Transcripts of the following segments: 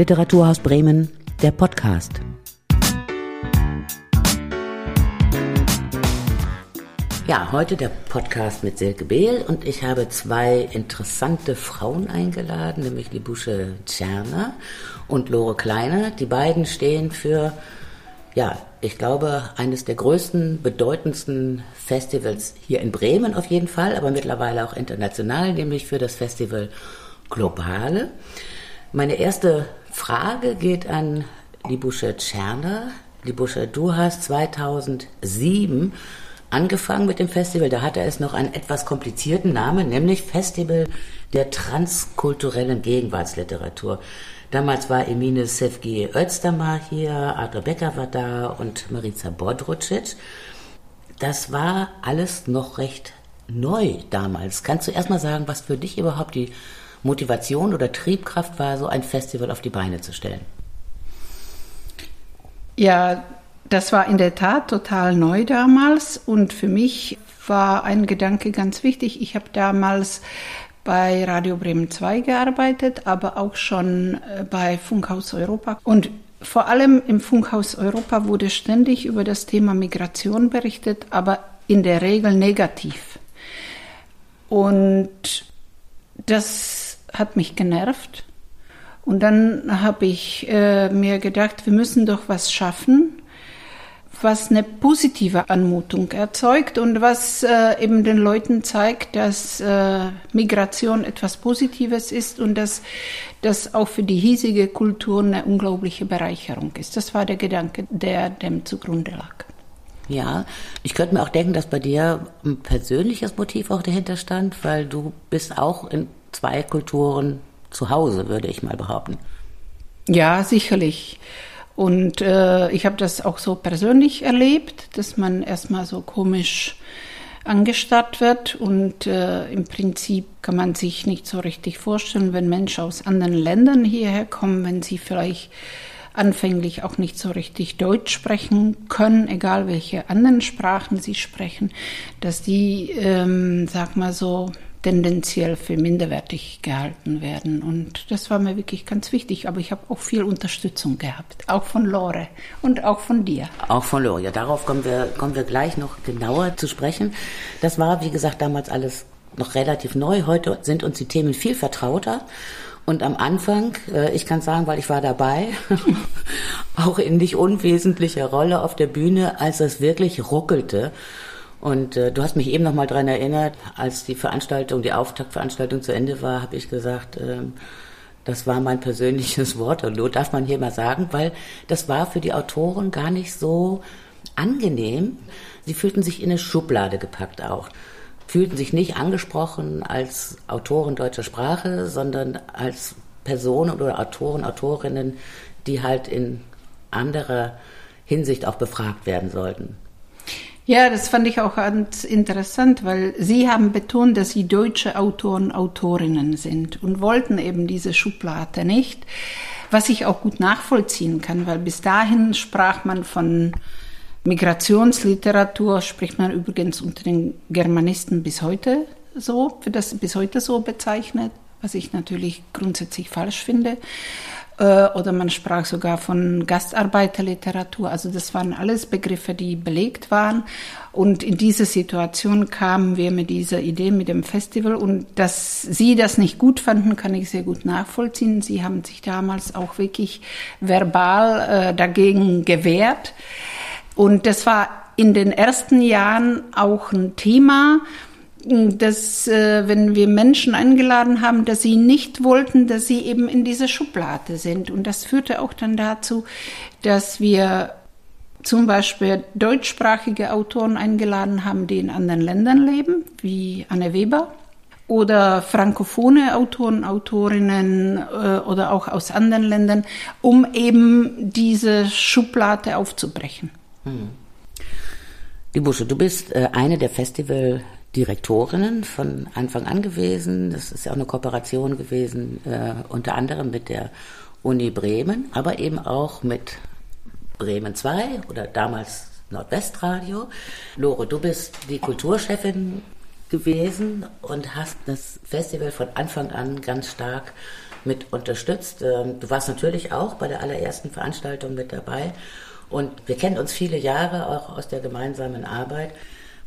Literaturhaus Bremen, der Podcast. Ja, heute der Podcast mit Silke Behl und ich habe zwei interessante Frauen eingeladen, nämlich Libusche Tscherner und Lore Kleiner. Die beiden stehen für, ja, ich glaube, eines der größten, bedeutendsten Festivals hier in Bremen auf jeden Fall, aber mittlerweile auch international, nämlich für das Festival Globale. Meine erste Frage geht an Libusche Tscherner. Libusche, du hast 2007 angefangen mit dem Festival. Da hatte es noch einen etwas komplizierten Namen, nämlich Festival der transkulturellen Gegenwartsliteratur. Damals war Emine Sevgi Özdamar hier, Adre Becker war da und Marica Bodrucic. Das war alles noch recht neu damals. Kannst du erstmal sagen, was für dich überhaupt die Motivation oder Triebkraft war, so ein Festival auf die Beine zu stellen? Ja, das war in der Tat total neu damals und für mich war ein Gedanke ganz wichtig. Ich habe damals bei Radio Bremen 2 gearbeitet, aber auch schon äh, bei Funkhaus Europa. Und vor allem im Funkhaus Europa wurde ständig über das Thema Migration berichtet, aber in der Regel negativ. Und das hat mich genervt. Und dann habe ich äh, mir gedacht, wir müssen doch was schaffen, was eine positive Anmutung erzeugt und was äh, eben den Leuten zeigt, dass äh, Migration etwas Positives ist und dass das auch für die hiesige Kultur eine unglaubliche Bereicherung ist. Das war der Gedanke, der dem zugrunde lag. Ja, ich könnte mir auch denken, dass bei dir ein persönliches Motiv auch dahinter stand, weil du bist auch in zwei Kulturen zu Hause, würde ich mal behaupten. Ja, sicherlich. Und äh, ich habe das auch so persönlich erlebt, dass man erstmal so komisch angestarrt wird und äh, im Prinzip kann man sich nicht so richtig vorstellen, wenn Menschen aus anderen Ländern hierher kommen, wenn sie vielleicht anfänglich auch nicht so richtig Deutsch sprechen können, egal welche anderen Sprachen sie sprechen, dass die, ähm, sag mal so, tendenziell für minderwertig gehalten werden. Und das war mir wirklich ganz wichtig. Aber ich habe auch viel Unterstützung gehabt, auch von Lore und auch von dir. Auch von Lore, ja, darauf kommen wir, kommen wir gleich noch genauer zu sprechen. Das war, wie gesagt, damals alles noch relativ neu. Heute sind uns die Themen viel vertrauter. Und am Anfang, äh, ich kann sagen, weil ich war dabei, auch in nicht unwesentlicher Rolle auf der Bühne, als es wirklich ruckelte und äh, du hast mich eben noch mal daran erinnert, als die Veranstaltung, die Auftaktveranstaltung zu Ende war, habe ich gesagt, ähm, das war mein persönliches Wort. Und nur darf man hier mal sagen, weil das war für die Autoren gar nicht so angenehm. Sie fühlten sich in eine Schublade gepackt auch. Fühlten sich nicht angesprochen als Autoren deutscher Sprache, sondern als Personen oder Autoren, Autorinnen, die halt in anderer Hinsicht auch befragt werden sollten. Ja, das fand ich auch ganz interessant, weil Sie haben betont, dass Sie deutsche Autoren, Autorinnen sind und wollten eben diese Schublade nicht, was ich auch gut nachvollziehen kann, weil bis dahin sprach man von Migrationsliteratur, spricht man übrigens unter den Germanisten bis heute so, wird das bis heute so bezeichnet, was ich natürlich grundsätzlich falsch finde. Äh, oder man sprach sogar von Gastarbeiterliteratur. Also das waren alles Begriffe, die belegt waren. Und in diese Situation kamen wir mit dieser Idee mit dem Festival. Und dass Sie das nicht gut fanden, kann ich sehr gut nachvollziehen. Sie haben sich damals auch wirklich verbal äh, dagegen gewehrt. Und das war in den ersten Jahren auch ein Thema dass äh, wenn wir Menschen eingeladen haben, dass sie nicht wollten, dass sie eben in dieser Schublade sind. Und das führte auch dann dazu, dass wir zum Beispiel deutschsprachige Autoren eingeladen haben, die in anderen Ländern leben, wie Anne Weber, oder frankophone Autoren, Autorinnen äh, oder auch aus anderen Ländern, um eben diese Schublade aufzubrechen. Hm. Die Busche, du bist äh, eine der Festival Direktorinnen von Anfang an gewesen. Das ist ja auch eine Kooperation gewesen, äh, unter anderem mit der Uni Bremen, aber eben auch mit Bremen 2 oder damals Nordwestradio. Lore, du bist die Kulturchefin gewesen und hast das Festival von Anfang an ganz stark mit unterstützt. Ähm, du warst natürlich auch bei der allerersten Veranstaltung mit dabei. Und wir kennen uns viele Jahre auch aus der gemeinsamen Arbeit.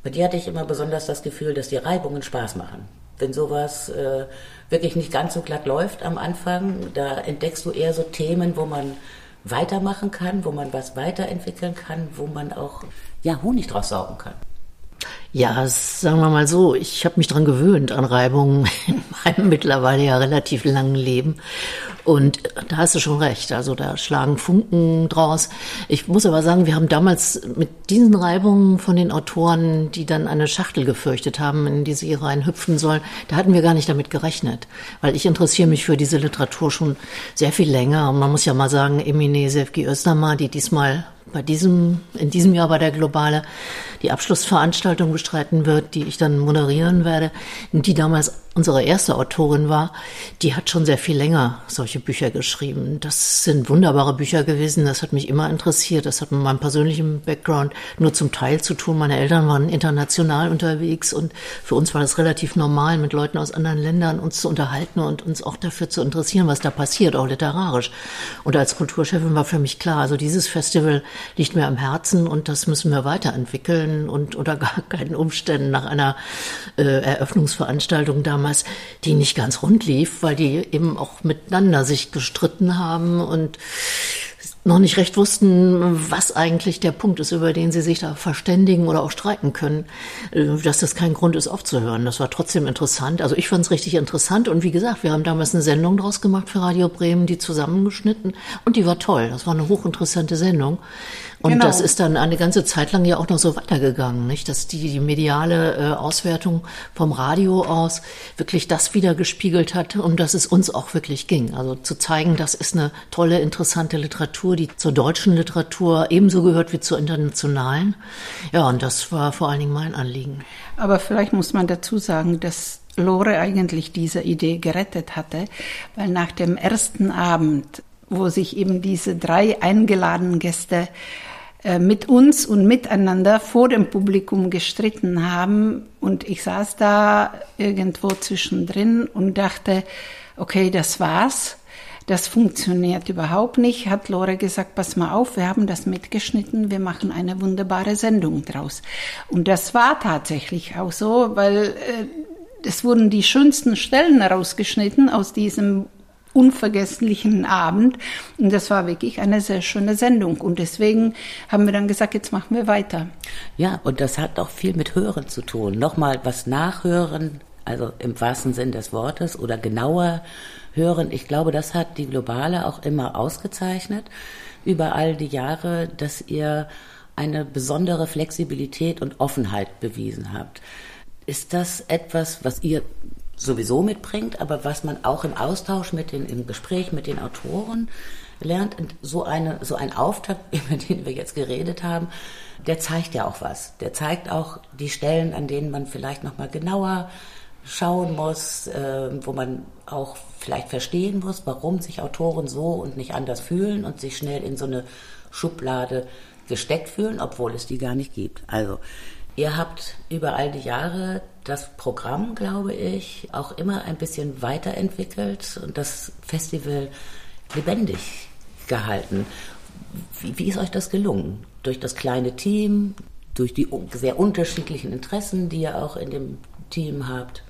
Bei dir hatte ich immer besonders das Gefühl, dass die Reibungen Spaß machen. Wenn sowas äh, wirklich nicht ganz so glatt läuft am Anfang, da entdeckst du eher so Themen, wo man weitermachen kann, wo man was weiterentwickeln kann, wo man auch ja, Honig draus saugen kann. Ja, sagen wir mal so, ich habe mich dran gewöhnt an Reibungen in meinem mittlerweile ja relativ langen Leben. Und da hast du schon recht, also da schlagen Funken draus. Ich muss aber sagen, wir haben damals mit diesen Reibungen von den Autoren, die dann eine Schachtel gefürchtet haben, in die sie reinhüpfen sollen, da hatten wir gar nicht damit gerechnet. Weil ich interessiere mich für diese Literatur schon sehr viel länger. Und man muss ja mal sagen, Emine Sevgi Özdamar, die diesmal bei diesem, in diesem Jahr bei der Globale die Abschlussveranstaltung bestreiten wird, die ich dann moderieren werde, die damals unsere erste Autorin war, die hat schon sehr viel länger solche Bücher geschrieben. Das sind wunderbare Bücher gewesen. Das hat mich immer interessiert. Das hat mit meinem persönlichen Background nur zum Teil zu tun. Meine Eltern waren international unterwegs und für uns war das relativ normal, mit Leuten aus anderen Ländern uns zu unterhalten und uns auch dafür zu interessieren, was da passiert, auch literarisch. Und als Kulturchefin war für mich klar, also dieses Festival liegt mir am Herzen und das müssen wir weiterentwickeln und unter gar keinen Umständen nach einer äh, Eröffnungsveranstaltung damals damals, die nicht ganz rund lief, weil die eben auch miteinander sich gestritten haben und noch nicht recht wussten, was eigentlich der Punkt ist, über den sie sich da verständigen oder auch streiten können, äh, dass das kein Grund ist, aufzuhören. Das war trotzdem interessant. Also ich fand es richtig interessant und wie gesagt, wir haben damals eine Sendung draus gemacht für Radio Bremen, die zusammengeschnitten und die war toll. Das war eine hochinteressante Sendung. Und genau. das ist dann eine ganze Zeit lang ja auch noch so weitergegangen, nicht? Dass die, die mediale äh, Auswertung vom Radio aus wirklich das wieder gespiegelt hat, um das es uns auch wirklich ging. Also zu zeigen, das ist eine tolle, interessante Literatur, die zur deutschen Literatur ebenso gehört wie zur internationalen. Ja, und das war vor allen Dingen mein Anliegen. Aber vielleicht muss man dazu sagen, dass Lore eigentlich diese Idee gerettet hatte, weil nach dem ersten Abend, wo sich eben diese drei eingeladenen Gäste mit uns und miteinander vor dem Publikum gestritten haben. Und ich saß da irgendwo zwischendrin und dachte, okay, das war's. Das funktioniert überhaupt nicht, hat Lore gesagt, pass mal auf, wir haben das mitgeschnitten, wir machen eine wunderbare Sendung draus. Und das war tatsächlich auch so, weil äh, es wurden die schönsten Stellen rausgeschnitten aus diesem unvergesslichen Abend. Und das war wirklich eine sehr schöne Sendung. Und deswegen haben wir dann gesagt, jetzt machen wir weiter. Ja, und das hat auch viel mit Hören zu tun. Nochmal was nachhören, also im wahrsten Sinn des Wortes oder genauer hören. Ich glaube, das hat die Globale auch immer ausgezeichnet über all die Jahre, dass ihr eine besondere Flexibilität und Offenheit bewiesen habt. Ist das etwas, was ihr sowieso mitbringt, aber was man auch im Austausch mit den, im Gespräch mit den Autoren lernt. So eine, so ein Auftakt, über den wir jetzt geredet haben, der zeigt ja auch was. Der zeigt auch die Stellen, an denen man vielleicht nochmal genauer schauen muss, äh, wo man auch vielleicht verstehen muss, warum sich Autoren so und nicht anders fühlen und sich schnell in so eine Schublade gesteckt fühlen, obwohl es die gar nicht gibt. Also Ihr habt über all die Jahre das Programm, glaube ich, auch immer ein bisschen weiterentwickelt und das Festival lebendig gehalten. Wie, wie ist euch das gelungen? Durch das kleine Team, durch die sehr unterschiedlichen Interessen, die ihr auch in dem Team habt?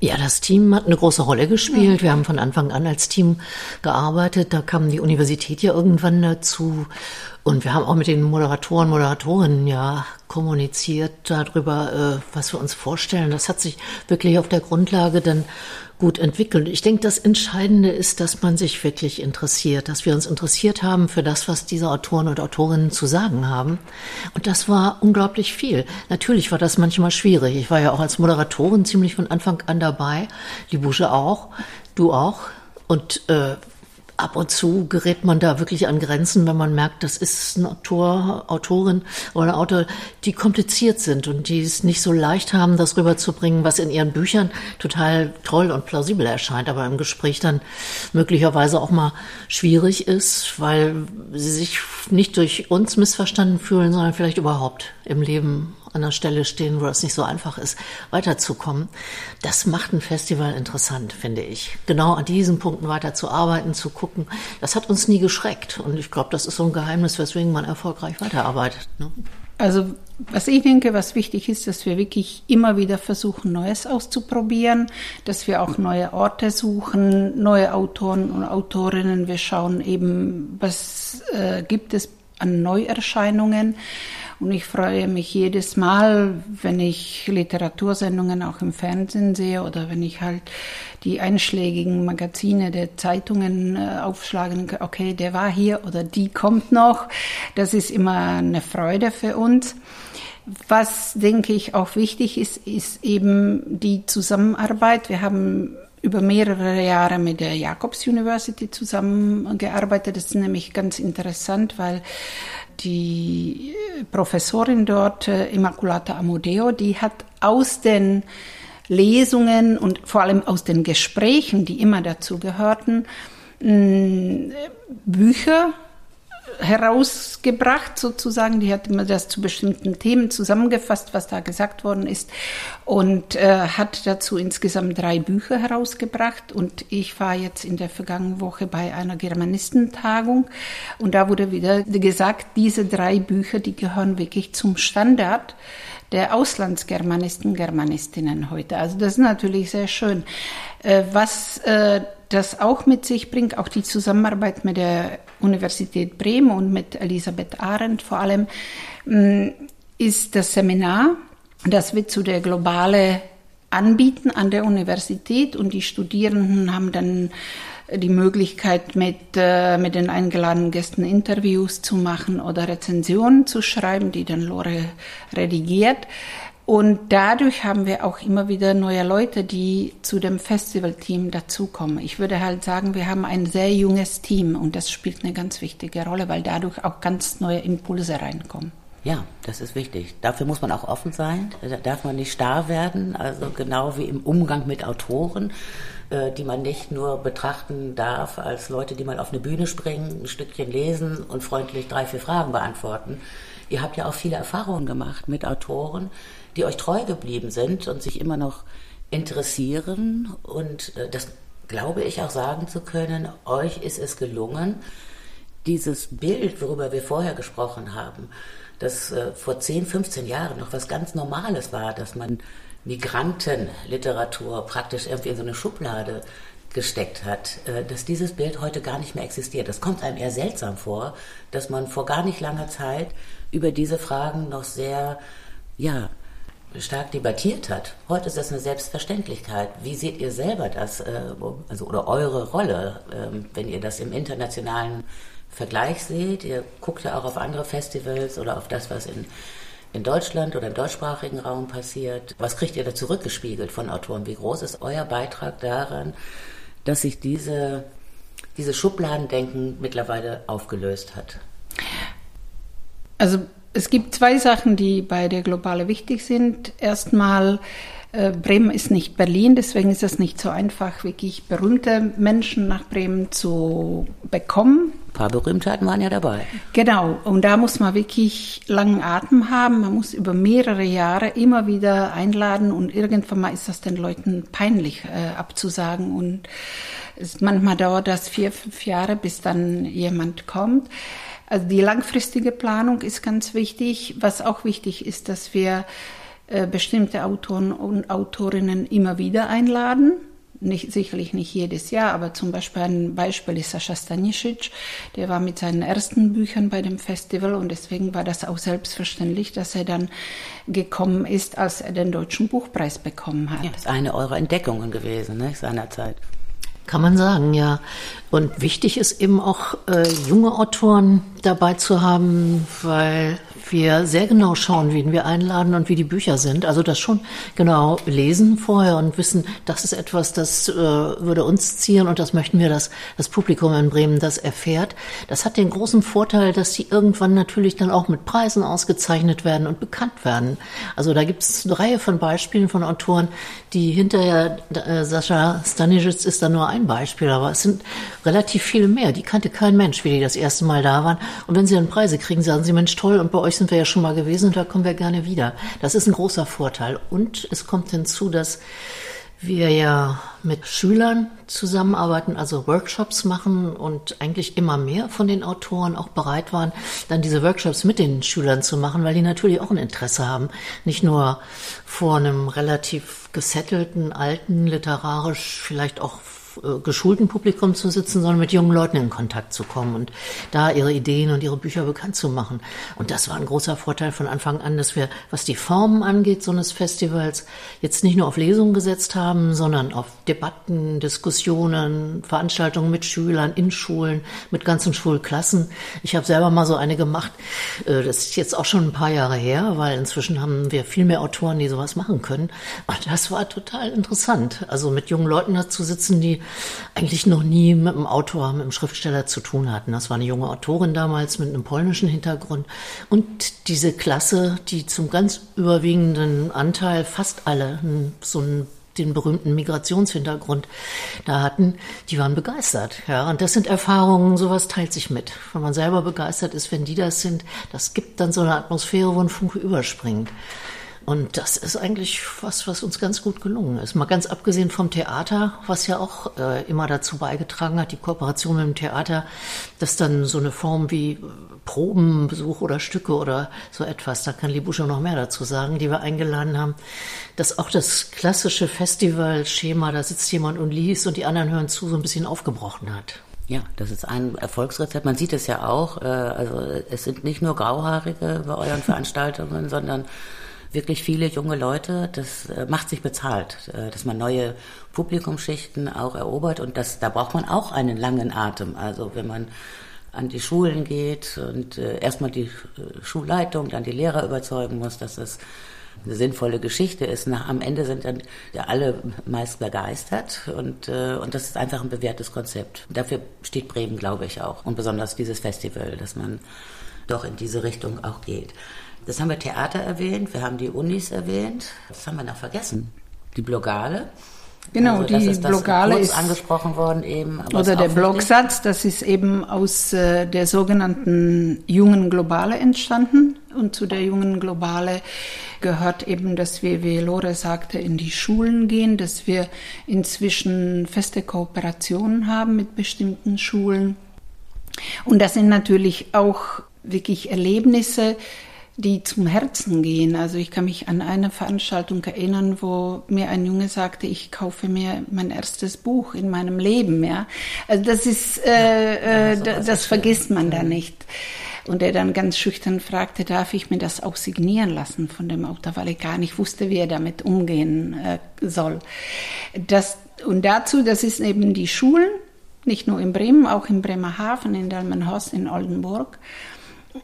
Ja, das Team hat eine große Rolle gespielt. Wir haben von Anfang an als Team gearbeitet. Da kam die Universität ja irgendwann dazu. Und wir haben auch mit den Moderatoren, Moderatorinnen ja kommuniziert darüber, äh, was wir uns vorstellen. Das hat sich wirklich auf der Grundlage dann gut entwickelt. Ich denke, das Entscheidende ist, dass man sich wirklich interessiert, dass wir uns interessiert haben für das, was diese Autoren und Autorinnen zu sagen haben. Und das war unglaublich viel. Natürlich war das manchmal schwierig. Ich war ja auch als Moderatorin ziemlich von Anfang an dabei, die Busche auch, du auch. Und äh, ab und zu gerät man da wirklich an Grenzen, wenn man merkt, das ist ein Autor, Autorin oder Autor, die kompliziert sind und die es nicht so leicht haben, das rüberzubringen, was in ihren Büchern total toll und plausibel erscheint, aber im Gespräch dann möglicherweise auch mal schwierig ist, weil sie sich nicht durch uns missverstanden fühlen, sondern vielleicht überhaupt im Leben an der Stelle stehen, wo es nicht so einfach ist, weiterzukommen. Das macht ein Festival interessant, finde ich. Genau an diesen Punkten weiterzuarbeiten, zu gucken. Das hat uns nie geschreckt. Und ich glaube, das ist so ein Geheimnis, weswegen man erfolgreich weiterarbeitet. Ne? Also was ich denke, was wichtig ist, dass wir wirklich immer wieder versuchen, Neues auszuprobieren, dass wir auch neue Orte suchen, neue Autoren und Autorinnen. Wir schauen eben, was äh, gibt es an Neuerscheinungen. Und ich freue mich jedes Mal, wenn ich Literatursendungen auch im Fernsehen sehe oder wenn ich halt die einschlägigen Magazine der Zeitungen äh, aufschlagen, okay, der war hier oder die kommt noch. Das ist immer eine Freude für uns. Was, denke ich, auch wichtig ist, ist eben die Zusammenarbeit. Wir haben über mehrere Jahre mit der Jacobs University zusammengearbeitet. Das ist nämlich ganz interessant, weil die Professorin dort, äh, Immaculata Amodeo, die hat aus den Lesungen und vor allem aus den Gesprächen, die immer dazu gehörten, Bücher herausgebracht, sozusagen. Die hat immer das zu bestimmten Themen zusammengefasst, was da gesagt worden ist, und äh, hat dazu insgesamt drei Bücher herausgebracht. Und ich war jetzt in der vergangenen Woche bei einer Germanistentagung und da wurde wieder gesagt, diese drei Bücher, die gehören wirklich zum Standard der Auslandsgermanisten, Germanistinnen heute. Also das ist natürlich sehr schön. Äh, was äh, das auch mit sich bringt, auch die Zusammenarbeit mit der Universität Bremen und mit Elisabeth Arendt vor allem, mm, ist das Seminar, das wir zu der globale anbieten an der Universität und die Studierenden haben dann die Möglichkeit, mit, äh, mit den eingeladenen Gästen Interviews zu machen oder Rezensionen zu schreiben, die dann Lore redigiert. Und dadurch haben wir auch immer wieder neue Leute, die zu dem Festivalteam dazukommen. Ich würde halt sagen, wir haben ein sehr junges Team und das spielt eine ganz wichtige Rolle, weil dadurch auch ganz neue Impulse reinkommen. Ja, das ist wichtig. Dafür muss man auch offen sein. Da darf man nicht starr werden. Also genau wie im Umgang mit Autoren, äh, die man nicht nur betrachten darf als Leute, die mal auf eine Bühne springen, ein Stückchen lesen und freundlich drei, vier Fragen beantworten. Ihr habt ja auch viele Erfahrungen gemacht mit Autoren, die euch treu geblieben sind und sich immer noch interessieren. Und äh, das glaube ich auch sagen zu können, euch ist es gelungen, dieses Bild, worüber wir vorher gesprochen haben, das äh, vor 10, 15 Jahren noch was ganz Normales war, dass man Migrantenliteratur praktisch irgendwie in so eine Schublade gesteckt hat, äh, dass dieses Bild heute gar nicht mehr existiert. Das kommt einem eher seltsam vor, dass man vor gar nicht langer Zeit über diese Fragen noch sehr, ja, stark debattiert hat. Heute ist das eine Selbstverständlichkeit. Wie seht ihr selber das, äh, also oder eure Rolle, ähm, wenn ihr das im internationalen Vergleich seht? Ihr guckt ja auch auf andere Festivals oder auf das, was in, in Deutschland oder im deutschsprachigen Raum passiert. Was kriegt ihr da zurückgespiegelt von Autoren? Wie groß ist euer Beitrag daran, dass sich diese, diese Schubladendenken mittlerweile aufgelöst hat? Also es gibt zwei Sachen, die bei der Globale wichtig sind. Erstmal, äh, Bremen ist nicht Berlin, deswegen ist es nicht so einfach, wirklich berühmte Menschen nach Bremen zu bekommen. Ein paar Berühmtheiten waren ja dabei. Genau, und da muss man wirklich langen Atem haben. Man muss über mehrere Jahre immer wieder einladen und irgendwann mal ist das den Leuten peinlich äh, abzusagen. Und es, manchmal dauert das vier, fünf Jahre, bis dann jemand kommt. Also die langfristige Planung ist ganz wichtig. Was auch wichtig ist, dass wir äh, bestimmte Autoren und Autorinnen immer wieder einladen. Nicht, sicherlich nicht jedes Jahr, aber zum Beispiel ein Beispiel ist Sascha Stanisic, der war mit seinen ersten Büchern bei dem Festival und deswegen war das auch selbstverständlich, dass er dann gekommen ist, als er den Deutschen Buchpreis bekommen hat. Ja, das ist eine eurer Entdeckungen gewesen, ne, seinerzeit. Kann man sagen, ja. Und wichtig ist eben auch, äh, junge Autoren dabei zu haben, weil wir sehr genau schauen, wen wir einladen und wie die Bücher sind. Also das schon genau lesen vorher und wissen, das ist etwas, das äh, würde uns ziehen und das möchten wir, dass das Publikum in Bremen das erfährt. Das hat den großen Vorteil, dass sie irgendwann natürlich dann auch mit Preisen ausgezeichnet werden und bekannt werden. Also da gibt es eine Reihe von Beispielen von Autoren, die hinterher, äh, Sascha Stanisic ist da nur ein Beispiel, aber es sind relativ viele mehr. Die kannte kein Mensch, wie die das erste Mal da waren. Und wenn sie dann Preise kriegen, sagen sie, Mensch, toll, und bei euch sind wir ja schon mal gewesen und da kommen wir gerne wieder. Das ist ein großer Vorteil. Und es kommt hinzu, dass wir ja mit Schülern zusammenarbeiten, also Workshops machen und eigentlich immer mehr von den Autoren auch bereit waren, dann diese Workshops mit den Schülern zu machen, weil die natürlich auch ein Interesse haben, nicht nur vor einem relativ gesettelten, alten, literarisch vielleicht auch geschulten Publikum zu sitzen, sondern mit jungen Leuten in Kontakt zu kommen und da ihre Ideen und ihre Bücher bekannt zu machen. Und das war ein großer Vorteil von Anfang an, dass wir, was die Formen angeht, so eines Festivals, jetzt nicht nur auf Lesungen gesetzt haben, sondern auf Debatten, Diskussionen, Veranstaltungen mit Schülern in Schulen, mit ganzen Schulklassen. Ich habe selber mal so eine gemacht. Äh, das ist jetzt auch schon ein paar Jahre her, weil inzwischen haben wir viel mehr Autoren, die sowas machen können. Und das war total interessant. Also mit jungen Leuten da zu sitzen, die eigentlich noch nie mit einem Autor, mit einem Schriftsteller zu tun hatten. Das war eine junge Autorin damals mit einem polnischen Hintergrund. Und diese Klasse, die zum ganz überwiegenden Anteil fast alle so einen den berühmten Migrationshintergrund da hatten, die waren begeistert. Ja, und das sind Erfahrungen, sowas teilt sich mit. Wenn man selber begeistert ist, wenn die das sind, das gibt dann so eine Atmosphäre, wo ein Funke überspringt. Und das ist eigentlich was, was uns ganz gut gelungen ist. Mal ganz abgesehen vom Theater, was ja auch äh, immer dazu beigetragen hat, die Kooperation mit dem Theater, dass dann so eine Form wie Probenbesuch oder Stücke oder so etwas, da kann Libuscha noch mehr dazu sagen, die wir eingeladen haben, dass auch das klassische Festivalschema, da sitzt jemand und liest und die anderen hören zu, so ein bisschen aufgebrochen hat. Ja, das ist ein Erfolgsrezept. Man sieht es ja auch. Äh, also es sind nicht nur Grauhaarige bei euren Veranstaltungen, sondern wirklich viele junge Leute. Das äh, macht sich bezahlt, äh, dass man neue Publikumsschichten auch erobert und das, da braucht man auch einen langen Atem. Also wenn man an die Schulen geht und äh, erstmal die Schulleitung, dann die Lehrer überzeugen muss, dass das eine sinnvolle Geschichte ist. Nach, am Ende sind dann ja alle meist begeistert und, äh, und das ist einfach ein bewährtes Konzept. Dafür steht Bremen, glaube ich, auch. Und besonders dieses Festival, dass man doch in diese Richtung auch geht. Das haben wir Theater erwähnt, wir haben die Unis erwähnt. Was haben wir noch vergessen? Die Blogale. Genau, also, die ist Blogale ist angesprochen worden eben. oder der Blogsatz, das ist eben aus äh, der sogenannten jungen Globale entstanden. Und zu der jungen Globale gehört eben, dass wir, wie Lore sagte, in die Schulen gehen, dass wir inzwischen feste Kooperationen haben mit bestimmten Schulen. Und das sind natürlich auch wirklich Erlebnisse, die zum Herzen gehen. Also ich kann mich an eine Veranstaltung erinnern, wo mir ein Junge sagte, ich kaufe mir mein erstes Buch in meinem Leben. Ja, also das ist, äh, ja, das, das vergisst man da nicht. Und er dann ganz schüchtern fragte, darf ich mir das auch signieren lassen von dem Autor, weil ich gar nicht wusste, wie er damit umgehen äh, soll. Das, und dazu, das ist eben die Schulen, nicht nur in Bremen, auch in Bremerhaven, in Delmenhorst, in Oldenburg.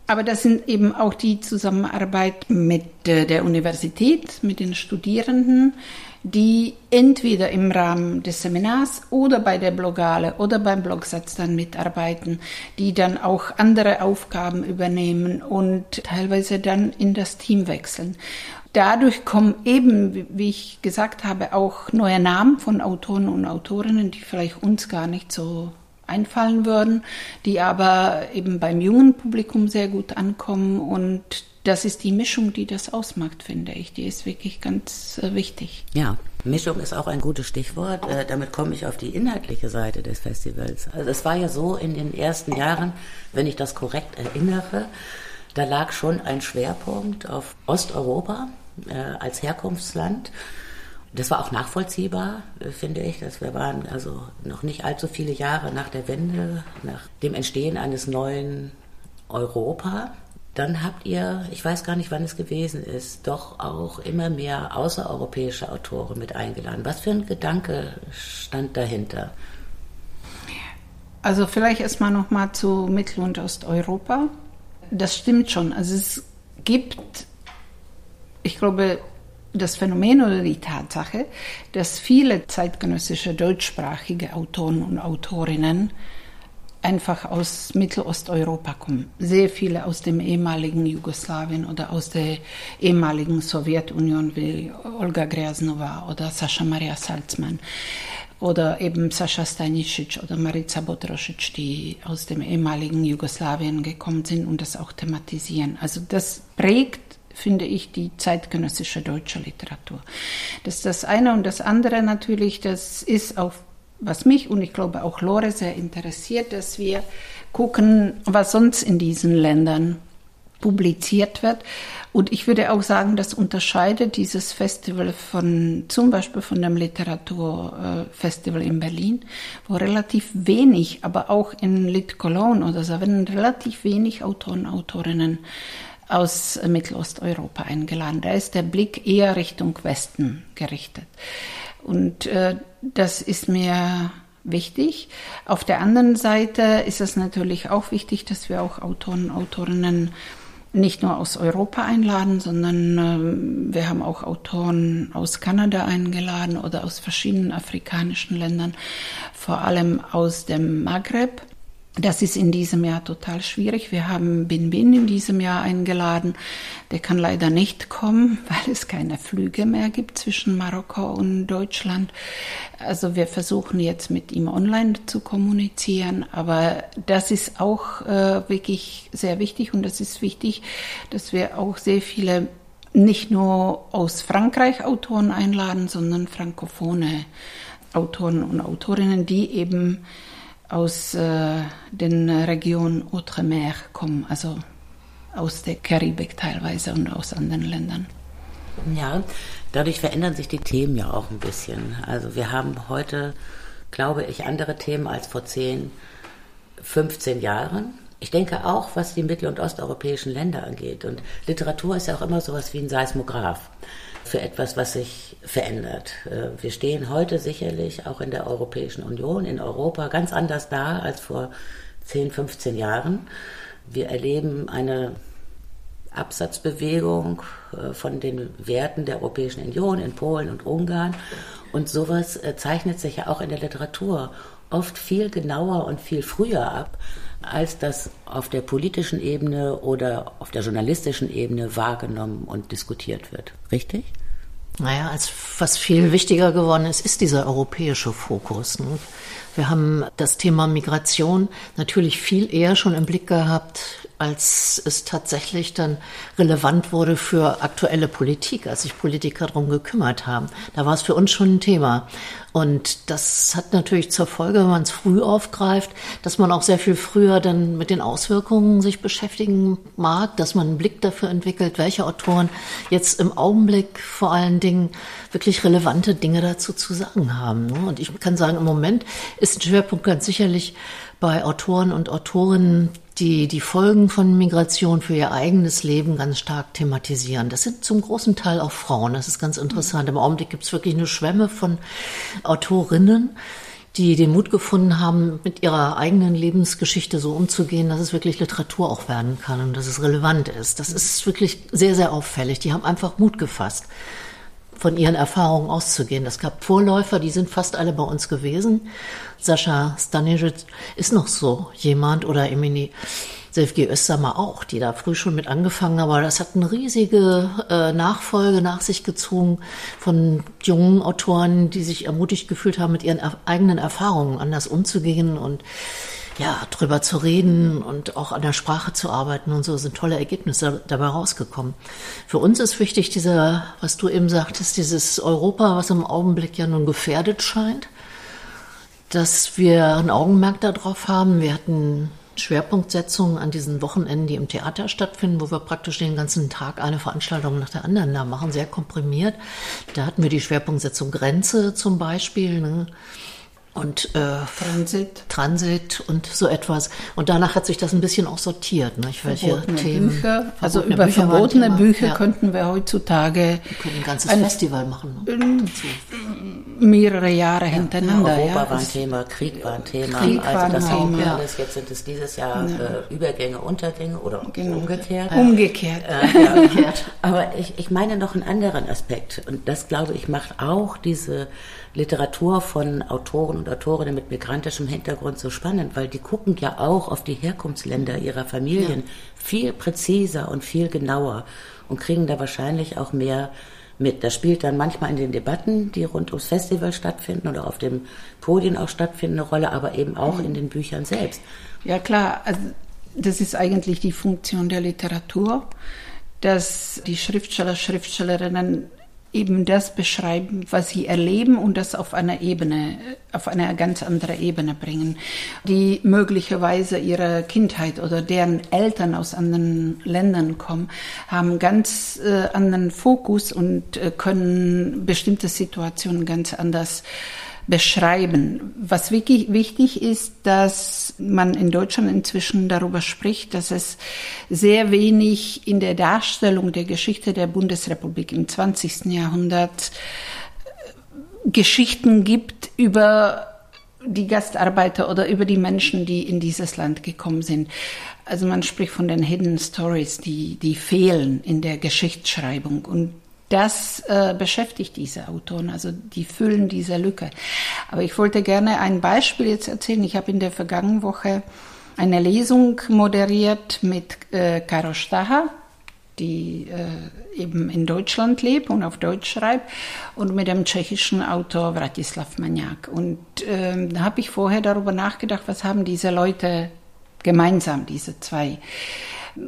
Aber das sind eben auch die Zusammenarbeit mit äh, der Universität, mit den Studierenden, die entweder im Rahmen des Seminars oder bei der Blogale oder beim Blogsatz dann mitarbeiten, die dann auch andere Aufgaben übernehmen und teilweise dann in das Team wechseln. Dadurch kommen eben, wie ich gesagt habe, auch neue Namen von Autoren und Autorinnen, die vielleicht uns gar nicht so einfallen würden, die aber eben beim jungen Publikum sehr gut ankommen und das ist die Mischung, die das ausmacht, finde ich. Die ist wirklich ganz äh, wichtig. Ja, Mischung ist auch ein gutes Stichwort. Äh, damit komme ich auf die inhaltliche Seite des Festivals. Also es war ja so in den ersten Jahren, wenn ich das korrekt erinnere, da lag schon ein Schwerpunkt auf Osteuropa äh, als Herkunftsland das war auch nachvollziehbar, äh, finde ich, dass wir waren also noch nicht allzu viele Jahre nach der Wende, nach dem Entstehen eines neuen Europa. Dann habt ihr, ich weiß gar nicht, wann es gewesen ist, doch auch immer mehr außereuropäische Autoren mit eingeladen. Was für ein Gedanke stand dahinter? Also vielleicht erstmal nochmal zu Mittel- und Osteuropa. Das stimmt schon. Also es gibt, ich glaube, das Phänomen oder die Tatsache, dass viele zeitgenössische deutschsprachige Autoren und Autorinnen einfach aus Mittelosteuropa kommen. Sehr viele aus dem ehemaligen Jugoslawien oder aus der ehemaligen Sowjetunion wie Olga Grasnova oder Sascha Maria Salzmann. oder eben Sascha Stanisic oder Marica Botrosic, die aus dem ehemaligen Jugoslawien gekommen sind und das auch thematisieren. Also das prägt finde ich, die zeitgenössische deutsche Literatur. Das ist das eine und das andere natürlich, das ist auch, was mich und ich glaube auch Lore sehr interessiert, dass wir gucken, was sonst in diesen Ländern publiziert wird. Und ich würde auch sagen, das unterscheidet dieses Festival von zum Beispiel von dem Literaturfestival in Berlin, wo relativ wenig, aber auch in Lit Cologne oder so werden relativ wenig Autoren, Autorinnen aus Mittelosteuropa eingeladen. Da ist der Blick eher Richtung Westen gerichtet. Und äh, das ist mir wichtig. Auf der anderen Seite ist es natürlich auch wichtig, dass wir auch Autoren, Autorinnen nicht nur aus Europa einladen, sondern äh, wir haben auch Autoren aus Kanada eingeladen oder aus verschiedenen afrikanischen Ländern, vor allem aus dem Maghreb. Das ist in diesem Jahr total schwierig. Wir haben Bin Bin in diesem Jahr eingeladen. Der kann leider nicht kommen, weil es keine Flüge mehr gibt zwischen Marokko und Deutschland. Also wir versuchen jetzt mit ihm online zu kommunizieren. Aber das ist auch äh, wirklich sehr wichtig und das ist wichtig, dass wir auch sehr viele nicht nur aus Frankreich Autoren einladen, sondern frankophone Autoren und Autorinnen, die eben aus äh, den Regionen Outremer kommen, also aus der Karibik teilweise und aus anderen Ländern. Ja, dadurch verändern sich die Themen ja auch ein bisschen. Also wir haben heute, glaube ich, andere Themen als vor 10, 15 Jahren. Ich denke auch, was die mittel- und osteuropäischen Länder angeht. Und Literatur ist ja auch immer sowas wie ein Seismograph für etwas, was sich verändert. Äh, wir stehen heute sicherlich auch in der Europäischen Union, in Europa ganz anders da als vor 10, 15 Jahren. Wir erleben eine Absatzbewegung äh, von den Werten der Europäischen Union in Polen und Ungarn. Und sowas äh, zeichnet sich ja auch in der Literatur oft viel genauer und viel früher ab, als das auf der politischen Ebene oder auf der journalistischen Ebene wahrgenommen und diskutiert wird. Richtig? Naja, als was viel wichtiger geworden ist, ist dieser europäische Fokus. Ne? Wir haben das Thema Migration natürlich viel eher schon im Blick gehabt als es tatsächlich dann relevant wurde für aktuelle Politik, als sich Politiker darum gekümmert haben. Da war es für uns schon ein Thema. Und das hat natürlich zur Folge, wenn man es früh aufgreift, dass man auch sehr viel früher dann mit den Auswirkungen sich beschäftigen mag, dass man einen Blick dafür entwickelt, welche Autoren jetzt im Augenblick vor allen Dingen wirklich relevante Dinge dazu zu sagen haben. Ne? Und ich kann sagen, im Moment ist ein Schwerpunkt ganz sicherlich bei Autoren und Autorinnen, die die Folgen von Migration für ihr eigenes Leben ganz stark thematisieren. Das sind zum großen Teil auch Frauen. Das ist ganz interessant. Im Augenblick gibt es wirklich eine Schwemme von Autorinnen, die den Mut gefunden haben, mit ihrer eigenen Lebensgeschichte so umzugehen, dass es wirklich Literatur auch werden kann und dass es relevant ist. Das ist wirklich sehr, sehr auffällig. Die haben einfach Mut gefasst von ihren Erfahrungen auszugehen. Es gab Vorläufer, die sind fast alle bei uns gewesen. Sascha Stanisic ist noch so jemand oder Emini Sevgi Östermer auch, die da früh schon mit angefangen haben. Aber das hat eine riesige äh, Nachfolge nach sich gezogen von jungen Autoren, die sich ermutigt gefühlt haben, mit ihren eigenen Erfahrungen anders umzugehen und ja, drüber zu reden und auch an der Sprache zu arbeiten und so sind tolle Ergebnisse dabei rausgekommen. Für uns ist wichtig dieser, was du eben sagtest, dieses Europa, was im Augenblick ja nun gefährdet scheint, dass wir ein Augenmerk darauf haben. Wir hatten Schwerpunktsetzungen an diesen Wochenenden, die im Theater stattfinden, wo wir praktisch den ganzen Tag eine Veranstaltung nach der anderen da machen, sehr komprimiert. Da hatten wir die Schwerpunktsetzung Grenze zum Beispiel. Ne? Und äh, Transit. Transit und so etwas. Und danach hat sich das ein bisschen auch sortiert. Ne? Welche verbotene Themen, Bücher. Also über Bücher verbotene Bücher ja. könnten wir heutzutage wir ein ganzes ein, Festival machen. Ne? Mehrere Jahre hintereinander. Europa ja. war ein Thema, Krieg war ein Thema. Krieg also war das Thema. Alles, jetzt sind es dieses Jahr ja. äh, Übergänge, Untergänge oder genau. umgekehrt. Umgekehrt. Äh, umgekehrt. Aber ich, ich meine noch einen anderen Aspekt. Und das, glaube ich, macht auch diese Literatur von Autoren und Autorinnen mit migrantischem Hintergrund so spannend, weil die gucken ja auch auf die Herkunftsländer ihrer Familien ja. viel präziser und viel genauer und kriegen da wahrscheinlich auch mehr mit. Das spielt dann manchmal in den Debatten, die rund ums Festival stattfinden oder auf dem Podien auch stattfinden, eine Rolle, aber eben auch in den Büchern selbst. Ja klar, also das ist eigentlich die Funktion der Literatur, dass die Schriftsteller, Schriftstellerinnen eben das beschreiben, was sie erleben und das auf einer Ebene, auf eine ganz andere Ebene bringen, die möglicherweise ihre Kindheit oder deren Eltern aus anderen Ländern kommen, haben ganz äh, anderen Fokus und äh, können bestimmte Situationen ganz anders beschreiben. Was wirklich wichtig ist, dass man in Deutschland inzwischen darüber spricht, dass es sehr wenig in der Darstellung der Geschichte der Bundesrepublik im 20. Jahrhundert äh, Geschichten gibt über die Gastarbeiter oder über die Menschen, die in dieses Land gekommen sind. Also man spricht von den Hidden Stories, die, die fehlen in der Geschichtsschreibung. Und das äh, beschäftigt diese Autoren, also die füllen diese Lücke. Aber ich wollte gerne ein Beispiel jetzt erzählen. Ich habe in der vergangenen Woche eine Lesung moderiert mit äh, Karo Staha, die äh, eben in Deutschland lebt und auf Deutsch schreibt, und mit dem tschechischen Autor Vratislav Maniak. Und äh, da habe ich vorher darüber nachgedacht, was haben diese Leute gemeinsam, diese zwei.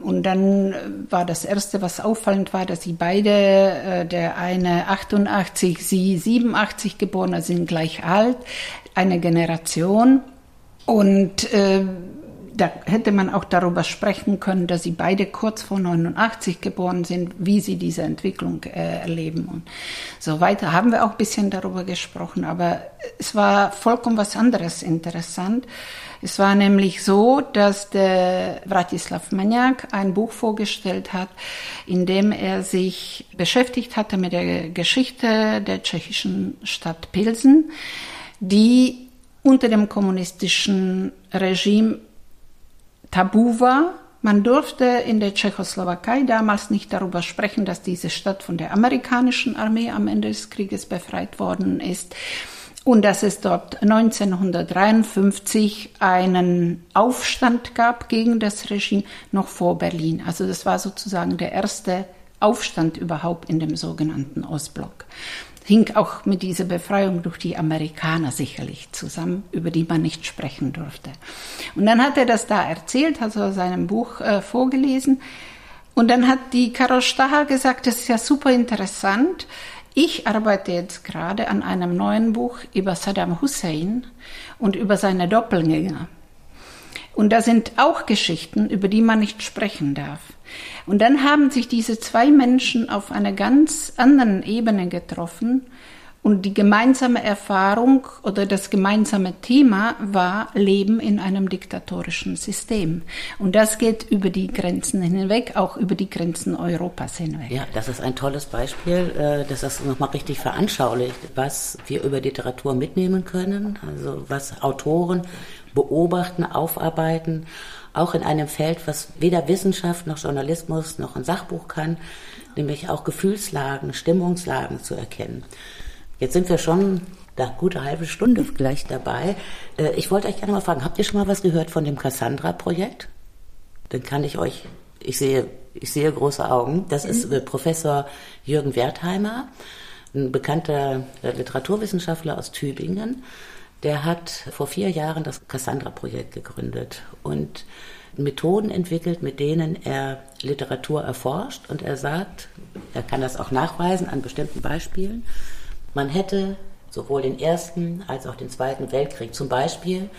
Und dann war das Erste, was auffallend war, dass sie beide, äh, der eine 88, sie 87 geboren, sind gleich alt, eine Generation. Und äh, da hätte man auch darüber sprechen können, dass sie beide kurz vor 89 geboren sind, wie sie diese Entwicklung äh, erleben und so weiter. Haben wir auch ein bisschen darüber gesprochen, aber es war vollkommen was anderes interessant. Es war nämlich so, dass der Vratislav Maniak ein Buch vorgestellt hat, in dem er sich beschäftigt hatte mit der Geschichte der tschechischen Stadt Pilsen, die unter dem kommunistischen Regime tabu war. Man durfte in der Tschechoslowakei damals nicht darüber sprechen, dass diese Stadt von der amerikanischen Armee am Ende des Krieges befreit worden ist und dass es dort 1953 einen Aufstand gab gegen das Regime noch vor Berlin. Also das war sozusagen der erste Aufstand überhaupt in dem sogenannten Ostblock. Hing auch mit dieser Befreiung durch die Amerikaner sicherlich zusammen, über die man nicht sprechen durfte. Und dann hat er das da erzählt, hat er seinem Buch äh, vorgelesen. Und dann hat die Karol Stacher gesagt, das ist ja super interessant. Ich arbeite jetzt gerade an einem neuen Buch über Saddam Hussein und über seine Doppelgänger. Und da sind auch Geschichten, über die man nicht sprechen darf. Und dann haben sich diese zwei Menschen auf einer ganz anderen Ebene getroffen und die gemeinsame Erfahrung oder das gemeinsame Thema war Leben in einem diktatorischen System. Und das geht über die Grenzen hinweg, auch über die Grenzen Europas hinweg. Ja, das ist ein tolles Beispiel, äh, dass das nochmal richtig veranschaulicht, was wir über Literatur mitnehmen können, also was Autoren beobachten, aufarbeiten, auch in einem Feld, was weder Wissenschaft noch Journalismus noch ein Sachbuch kann, nämlich auch Gefühlslagen, Stimmungslagen zu erkennen. Jetzt sind wir schon da gute halbe Stunde gleich dabei. Äh, ich wollte euch gerne mal fragen, habt ihr schon mal was gehört von dem Cassandra-Projekt? Dann kann ich euch, ich sehe, ich sehe große Augen. Das ist äh, Professor Jürgen Wertheimer, ein bekannter Literaturwissenschaftler aus Tübingen. Der hat vor vier Jahren das Cassandra-Projekt gegründet und Methoden entwickelt, mit denen er Literatur erforscht. Und er sagt, er kann das auch nachweisen an bestimmten Beispielen man hätte sowohl den Ersten als auch den Zweiten Weltkrieg zum Beispiel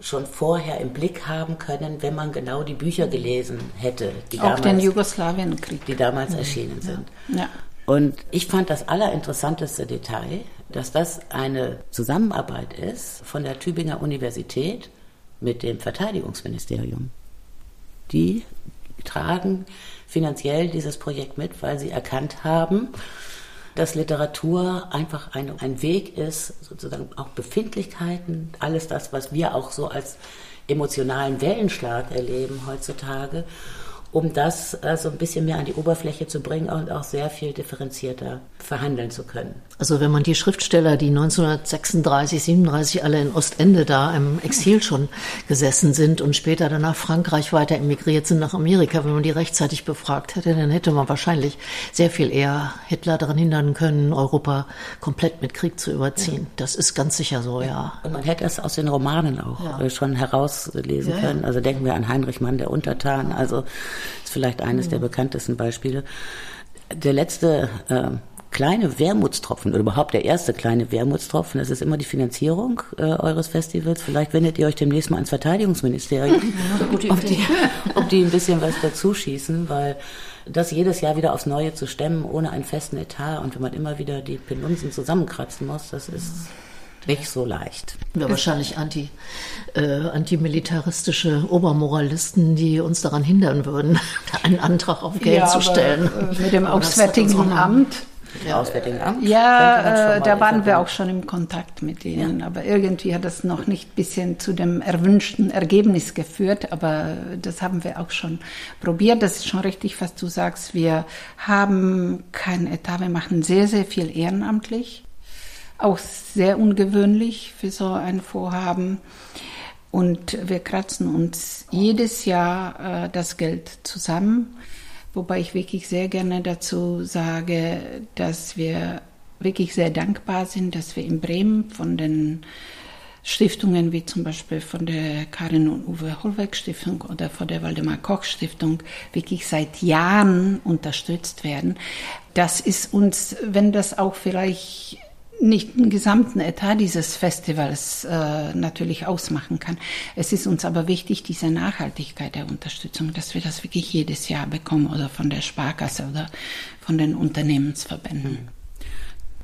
schon vorher im Blick haben können, wenn man genau die Bücher gelesen hätte, die auch damals, den Jugoslawienkrieg, die damals ja. erschienen sind. Ja. Und ich fand das allerinteressanteste Detail, dass das eine Zusammenarbeit ist von der Tübinger Universität mit dem Verteidigungsministerium. Die tragen finanziell dieses Projekt mit, weil sie erkannt haben, dass Literatur einfach ein, ein Weg ist, sozusagen auch Befindlichkeiten, alles das, was wir auch so als emotionalen Wellenschlag erleben heutzutage, um das äh, so ein bisschen mehr an die Oberfläche zu bringen und auch sehr viel differenzierter verhandeln zu können. Also wenn man die Schriftsteller, die 1936, 37 alle in Ostende da im Exil schon gesessen sind und später dann nach Frankreich weiter emigriert sind nach Amerika, wenn man die rechtzeitig befragt hätte, dann hätte man wahrscheinlich sehr viel eher Hitler daran hindern können, Europa komplett mit Krieg zu überziehen. Ja. Das ist ganz sicher so, ja. ja. Und man hätte es aus den Romanen auch ja. Äh, schon herauslesen können. Also denken wir an Heinrich Mann, der Untertan. Also ist vielleicht eines der bekanntesten Beispiele. Der letzte äh, kleine Wermutstropfen oder überhaupt der erste kleine Wermutstropfen, das ist immer die Finanzierung äh, eures Festivals. Vielleicht wendet ihr euch demnächst mal ans Verteidigungsministerium, ja, ob, die, ob die ein bisschen was dazu schießen, weil das jedes Jahr wieder aufs Neue zu stemmen, ohne einen festen Etat und wenn man immer wieder die Penunsen zusammenkratzen muss, das ist nicht so leicht. Ja, wahrscheinlich anti, äh, antimilitaristische Obermoralisten, die uns daran hindern würden, einen Antrag auf Geld ja, zu stellen. Aber, äh, mit dem Auswärtigen Amt. Ja, Auswärtigen Amt? Ja, äh, da waren wir auch schon im Kontakt mit ihnen. Ja. Aber irgendwie hat das noch nicht bisschen zu dem erwünschten Ergebnis geführt. Aber das haben wir auch schon probiert. Das ist schon richtig, was du sagst. Wir haben kein Etat. Wir machen sehr, sehr viel ehrenamtlich auch sehr ungewöhnlich für so ein Vorhaben. Und wir kratzen uns jedes Jahr äh, das Geld zusammen, wobei ich wirklich sehr gerne dazu sage, dass wir wirklich sehr dankbar sind, dass wir in Bremen von den Stiftungen wie zum Beispiel von der Karin und Uwe Hollweg Stiftung oder von der Waldemar Koch Stiftung wirklich seit Jahren unterstützt werden. Das ist uns, wenn das auch vielleicht nicht den gesamten Etat dieses Festivals äh, natürlich ausmachen kann. Es ist uns aber wichtig, diese Nachhaltigkeit der Unterstützung, dass wir das wirklich jedes Jahr bekommen oder von der Sparkasse oder von den Unternehmensverbänden.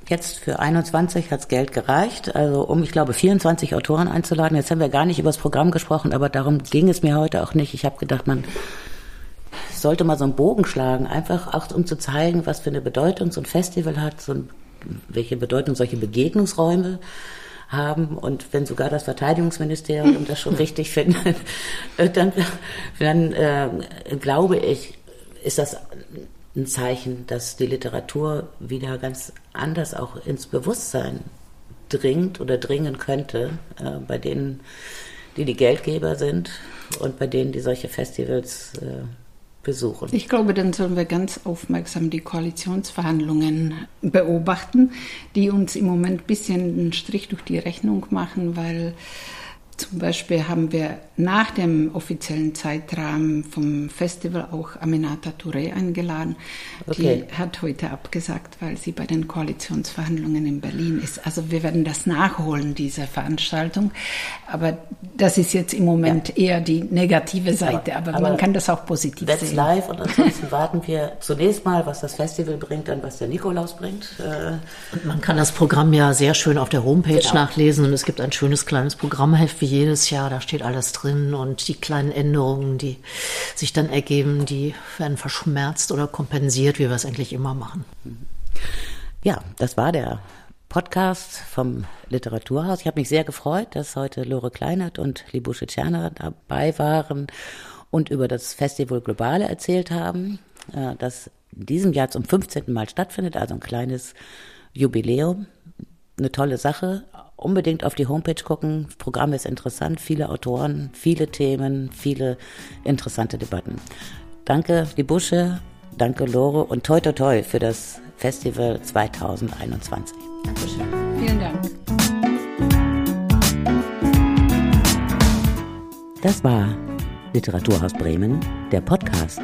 Jetzt für 21 hat's Geld gereicht, also um, ich glaube, 24 Autoren einzuladen. Jetzt haben wir gar nicht über das Programm gesprochen, aber darum ging es mir heute auch nicht. Ich habe gedacht, man sollte mal so einen Bogen schlagen, einfach auch um zu zeigen, was für eine Bedeutung so ein Festival hat, so ein welche Bedeutung solche Begegnungsräume haben. Und wenn sogar das Verteidigungsministerium das schon wichtig findet, äh, dann, dann äh, glaube ich, ist das ein Zeichen, dass die Literatur wieder ganz anders auch ins Bewusstsein dringt oder dringen könnte, äh, bei denen, die die Geldgeber sind und bei denen, die solche Festivals äh, besuchen. Ich glaube, dann sollen wir ganz aufmerksam die Koalitionsverhandlungen beobachten, die uns im Moment ein bisschen einen Strich durch die Rechnung machen, weil zum Beispiel haben wir nach dem offiziellen Zeitrahmen vom Festival auch Aminata Touré eingeladen. Okay. Die hat heute abgesagt, weil sie bei den Koalitionsverhandlungen in Berlin ist. Also wir werden das nachholen, diese Veranstaltung. Aber das ist jetzt im Moment ja. eher die negative Seite. Aber, aber, aber man kann das auch positiv sehen. sehen. live und ansonsten warten wir zunächst mal, was das Festival bringt, dann was der Nikolaus bringt. Äh, und man kann das Programm ja sehr schön auf der Homepage genau. nachlesen und es gibt ein schönes kleines Programmheft wie jedes Jahr, da steht alles drin und die kleinen Änderungen, die sich dann ergeben, die werden verschmerzt oder kompensiert, wie wir es eigentlich immer machen. Ja, das war der Podcast vom Literaturhaus. Ich habe mich sehr gefreut, dass heute Lore Kleinert und Libusche Tscherner dabei waren und über das Festival Globale erzählt haben, äh, das in diesem Jahr zum 15. Mal stattfindet, also ein kleines Jubiläum. Eine tolle Sache, unbedingt auf die Homepage gucken. Das Programm ist interessant, viele Autoren, viele Themen, viele interessante Debatten. Danke, die Busche, danke, Lore und toi toi toi für das Festival 2021. Dankeschön. Vielen Dank. Das war Literaturhaus Bremen, der Podcast.